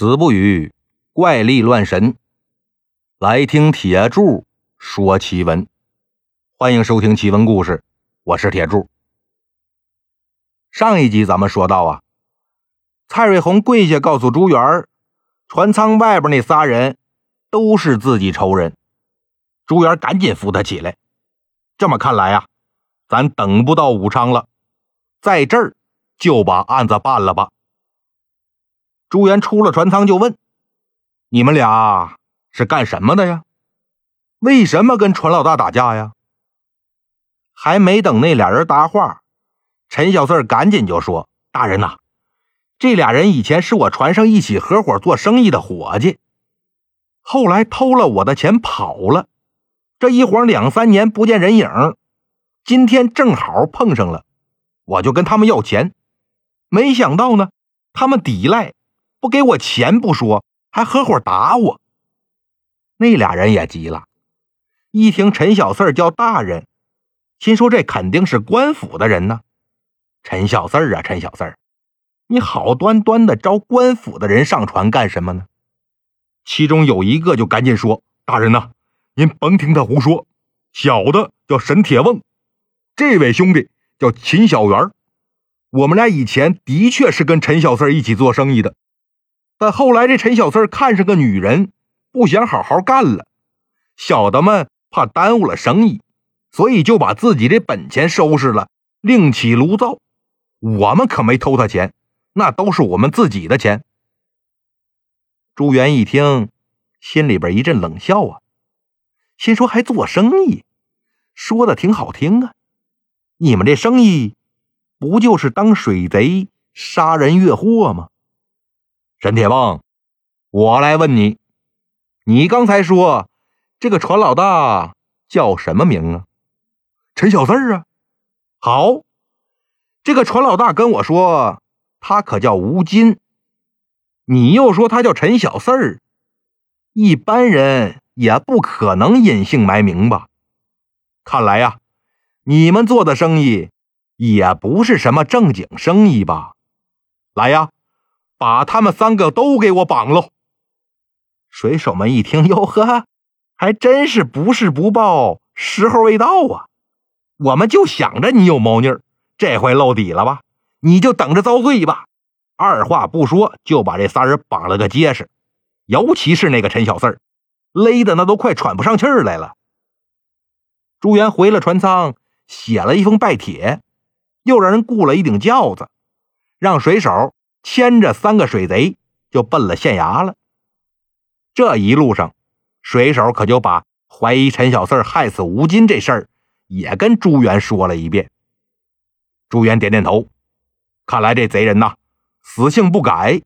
子不语怪力乱神，来听铁柱说奇闻。欢迎收听奇闻故事，我是铁柱。上一集咱们说到啊，蔡瑞红跪下告诉朱元儿，船舱外边那仨人都是自己仇人。朱元赶紧扶他起来。这么看来呀，咱等不到武昌了，在这儿就把案子办了吧。朱元出了船舱就问：“你们俩是干什么的呀？为什么跟船老大打架呀？”还没等那俩人答话，陈小四赶紧就说：“大人呐，这俩人以前是我船上一起合伙做生意的伙计，后来偷了我的钱跑了，这一晃两三年不见人影，今天正好碰上了，我就跟他们要钱，没想到呢，他们抵赖。”不给我钱不说，还合伙打我。那俩人也急了，一听陈小四叫大人，心说这肯定是官府的人呢。陈小四啊，陈小四你好端端的招官府的人上船干什么呢？其中有一个就赶紧说：“大人呐，您甭听他胡说。小的叫沈铁瓮，这位兄弟叫秦小元，我们俩以前的确是跟陈小四一起做生意的。”但后来这陈小四看上个女人，不想好好干了。小的们怕耽误了生意，所以就把自己的本钱收拾了，另起炉灶。我们可没偷他钱，那都是我们自己的钱。朱元一听，心里边一阵冷笑啊，心说还做生意，说的挺好听啊。你们这生意，不就是当水贼、杀人越货吗？沈铁棒，我来问你，你刚才说这个船老大叫什么名啊？陈小四啊。好，这个船老大跟我说他可叫吴金，你又说他叫陈小四儿，一般人也不可能隐姓埋名吧？看来呀，你们做的生意也不是什么正经生意吧？来呀！把他们三个都给我绑喽！水手们一听，哟呵，还真是不是不报，时候未到啊！我们就想着你有猫腻儿，这回露底了吧？你就等着遭罪吧！二话不说，就把这仨人绑了个结实。尤其是那个陈小四儿，勒的那都快喘不上气来了。朱元回了船舱，写了一封拜帖，又让人雇了一顶轿子，让水手。牵着三个水贼就奔了县衙了。这一路上，水手可就把怀疑陈小四害死吴金这事儿也跟朱元说了一遍。朱元点点头，看来这贼人呐，死性不改，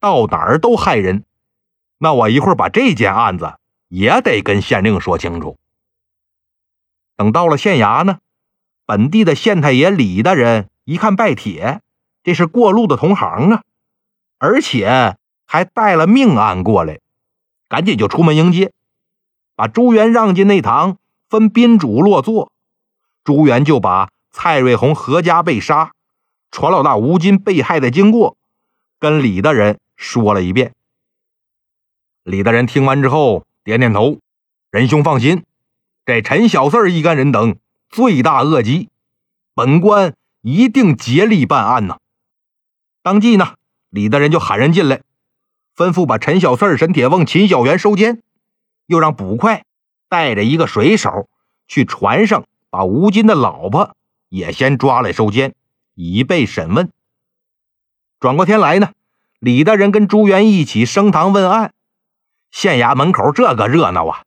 到哪儿都害人。那我一会儿把这件案子也得跟县令说清楚。等到了县衙呢，本地的县太爷李大人一看拜帖。这是过路的同行啊，而且还带了命案过来，赶紧就出门迎接，把朱元让进内堂，分宾主落座。朱元就把蔡瑞红何家被杀、船老大吴金被害的经过，跟李大人说了一遍。李大人听完之后点点头：“仁兄放心，这陈小四一干人等罪大恶极，本官一定竭力办案呐。”当即呢，李大人就喊人进来，吩咐把陈小四、沈铁瓮、秦小元收监，又让捕快带着一个水手去船上把吴金的老婆也先抓来收监，以备审问。转过天来呢，李大人跟朱元一起升堂问案，县衙门口这个热闹啊，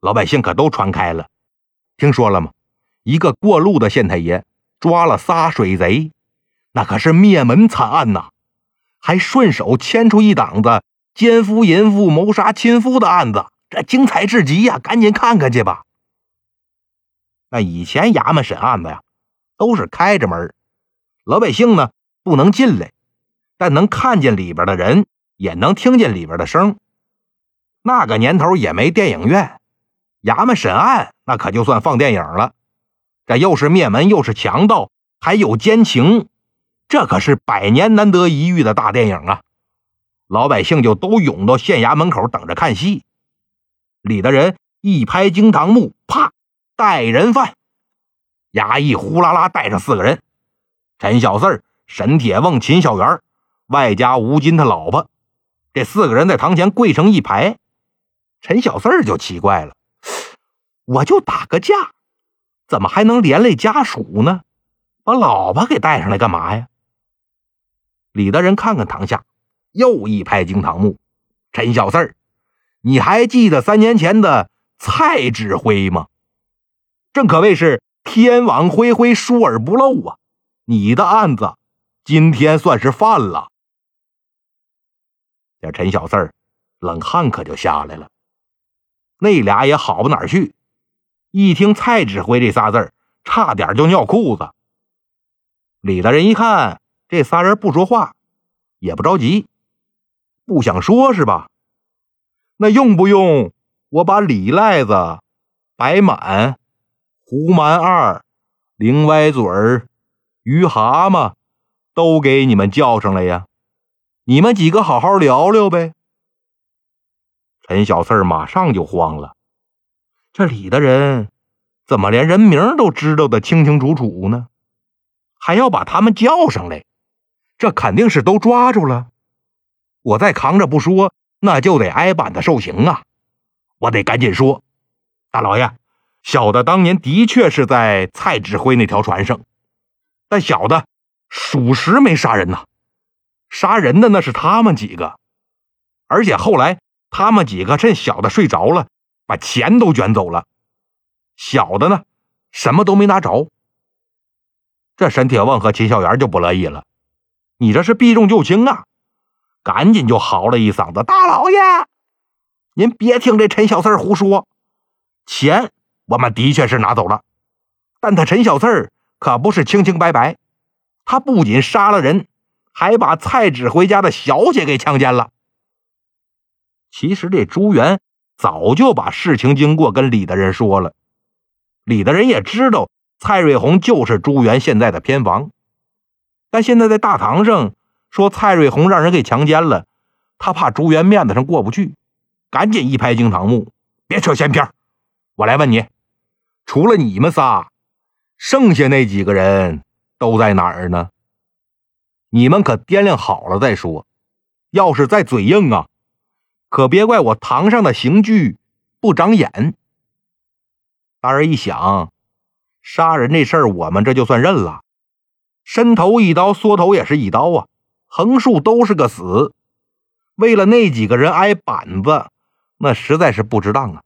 老百姓可都传开了。听说了吗？一个过路的县太爷抓了仨水贼。那可是灭门惨案呐，还顺手牵出一档子奸夫淫妇谋杀亲夫的案子，这精彩至极呀！赶紧看看去吧。那以前衙门审案子呀，都是开着门，老百姓呢不能进来，但能看见里边的人，也能听见里边的声。那个年头也没电影院，衙门审案那可就算放电影了。这又是灭门，又是强盗，还有奸情。这可是百年难得一遇的大电影啊！老百姓就都涌到县衙门口等着看戏。李大人一拍惊堂木，啪，带人犯。衙役呼啦啦带上四个人：陈小四、沈铁旺、秦小元，外加吴金他老婆。这四个人在堂前跪成一排。陈小四就奇怪了：“我就打个架，怎么还能连累家属呢？把老婆给带上来干嘛呀？”李大人看看堂下。又一拍惊堂木，陈小四儿，你还记得三年前的蔡指挥吗？正可谓是天网恢恢，疏而不漏啊！你的案子今天算是犯了。这陈小四儿冷汗可就下来了。那俩也好不哪去，一听蔡指挥这仨字儿，差点就尿裤子。李大人一看这仨人不说话，也不着急。不想说是吧？那用不用我把李赖子、白满、胡蛮二、灵歪嘴儿、于蛤蟆都给你们叫上来呀？你们几个好好聊聊呗。陈小四马上就慌了，这里的人怎么连人名都知道的清清楚楚呢？还要把他们叫上来，这肯定是都抓住了。我再扛着不说，那就得挨板子受刑啊！我得赶紧说，大老爷，小的当年的确是在蔡指挥那条船上，但小的属实没杀人呐，杀人的那是他们几个，而且后来他们几个趁小的睡着了，把钱都卷走了，小的呢什么都没拿着。这沈铁旺和秦小元就不乐意了，你这是避重就轻啊！赶紧就嚎了一嗓子：“大老爷，您别听这陈小四胡说，钱我们的确是拿走了，但他陈小四可不是清清白白，他不仅杀了人，还把蔡指挥家的小姐给强奸了。其实这朱元早就把事情经过跟李大人说了，李大人也知道蔡瑞红就是朱元现在的偏房，但现在在大堂上。”说蔡瑞红让人给强奸了，他怕朱元面子上过不去，赶紧一拍惊堂木：“别扯闲篇我来问你，除了你们仨，剩下那几个人都在哪儿呢？你们可掂量好了再说。要是再嘴硬啊，可别怪我堂上的刑具不长眼。”大人一想，杀人这事儿我们这就算认了，伸头一刀，缩头也是一刀啊。横竖都是个死，为了那几个人挨板子，那实在是不值当啊！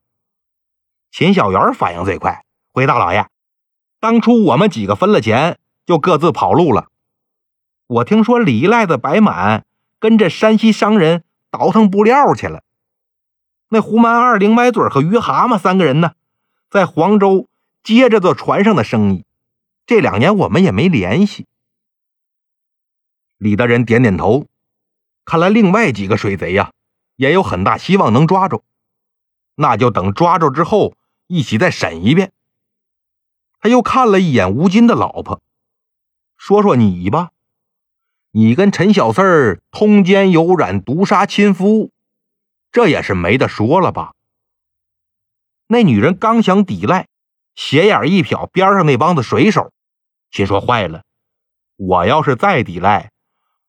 秦小元反应最快，回大老爷，当初我们几个分了钱，就各自跑路了。我听说李赖子、白满跟着山西商人倒腾布料去了。那胡蛮二、零歪嘴和于蛤蟆三个人呢，在黄州接着做船上的生意。这两年我们也没联系。李大人点点头，看来另外几个水贼呀，也有很大希望能抓住。那就等抓住之后，一起再审一遍。他又看了一眼吴金的老婆，说说你吧，你跟陈小四儿通奸有染，毒杀亲夫，这也是没得说了吧？那女人刚想抵赖，斜眼一瞟边上那帮子水手，心说坏了，我要是再抵赖。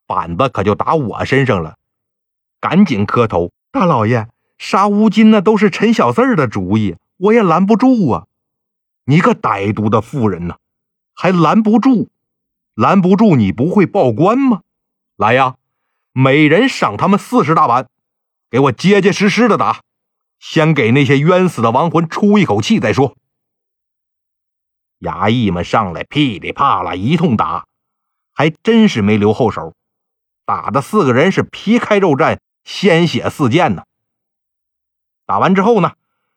板子可就打我身上了，赶紧磕头，大老爷杀乌金那都是陈小四儿的主意，我也拦不住啊！你个歹毒的妇人呐，还拦不住？拦不住你不会报官吗？来呀，每人赏他们四十大板，给我结结实实的打，先给那些冤死的亡魂出一口气再说。衙役们上来噼里啪啦一通打，还真是没留后手。打的四个人是皮开肉绽，鲜血四溅呢。打完之后呢，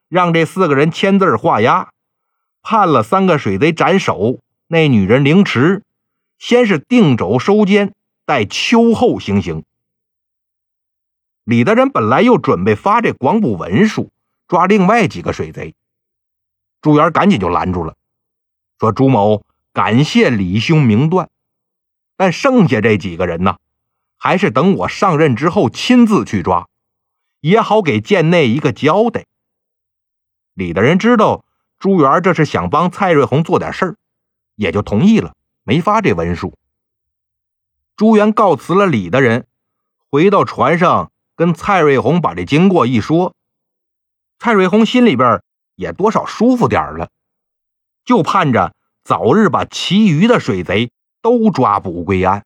让这四个人签字画押，判了三个水贼斩首，那女人凌迟，先是定肘收监，待秋后行刑。李大人本来又准备发这广补文书，抓另外几个水贼，朱元赶紧就拦住了，说：“朱某感谢李兄明断，但剩下这几个人呢？”还是等我上任之后亲自去抓，也好给县内一个交代。李大人知道朱元这是想帮蔡瑞红做点事儿，也就同意了，没发这文书。朱元告辞了李大人，回到船上跟蔡瑞红把这经过一说，蔡瑞红心里边也多少舒服点了，就盼着早日把其余的水贼都抓捕归案。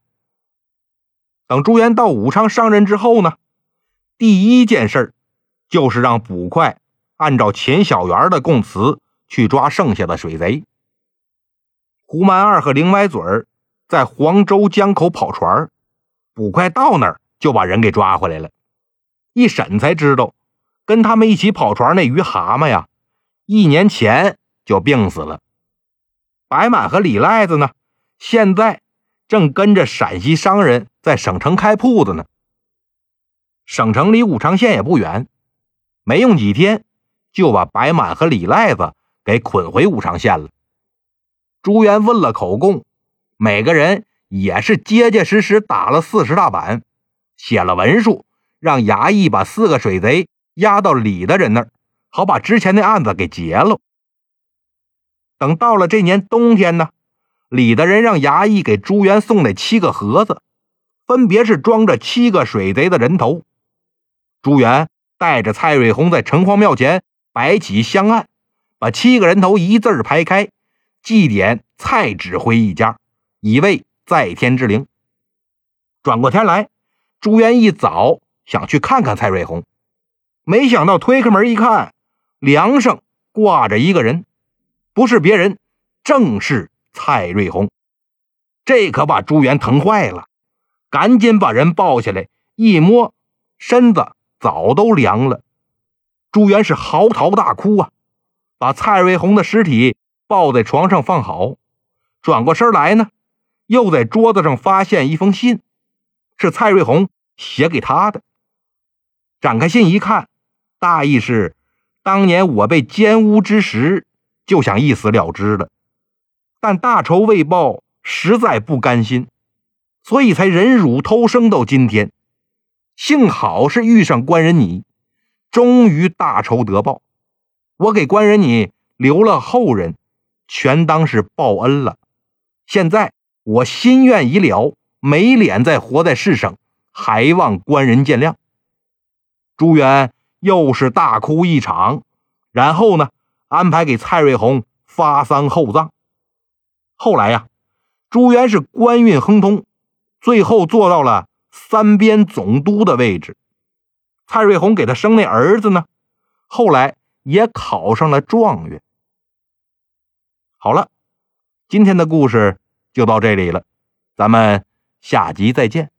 等朱元到武昌上任之后呢，第一件事就是让捕快按照钱小元的供词去抓剩下的水贼。胡蛮二和林歪嘴儿在黄州江口跑船，捕快到那儿就把人给抓回来了。一审才知道，跟他们一起跑船那鱼蛤蟆呀，一年前就病死了。白满和李赖子呢，现在。正跟着陕西商人，在省城开铺子呢。省城离武昌县也不远，没用几天，就把白满和李赖子给捆回武昌县了。朱元问了口供，每个人也是结结实实打了四十大板，写了文书，让衙役把四个水贼押到李大人那儿，好把之前的案子给结了。等到了这年冬天呢。李大人让衙役给朱元送来七个盒子，分别是装着七个水贼的人头。朱元带着蔡瑞红在城隍庙前摆起香案，把七个人头一字排开，祭奠蔡指挥一家，以慰在天之灵。转过天来，朱元一早想去看看蔡瑞红，没想到推开门一看，梁上挂着一个人，不是别人，正是。蔡瑞红，这可把朱元疼坏了，赶紧把人抱下来，一摸身子早都凉了。朱元是嚎啕大哭啊，把蔡瑞红的尸体抱在床上放好，转过身来呢，又在桌子上发现一封信，是蔡瑞红写给他的。展开信一看，大意是：当年我被奸污之时，就想一死了之了。但大仇未报，实在不甘心，所以才忍辱偷生到今天。幸好是遇上官人你，终于大仇得报。我给官人你留了后人，全当是报恩了。现在我心愿已了，没脸再活在世上，还望官人见谅。朱元又是大哭一场，然后呢，安排给蔡瑞红发丧厚葬。后来呀，朱元是官运亨通，最后做到了三边总督的位置。蔡瑞红给他生那儿子呢，后来也考上了状元。好了，今天的故事就到这里了，咱们下集再见。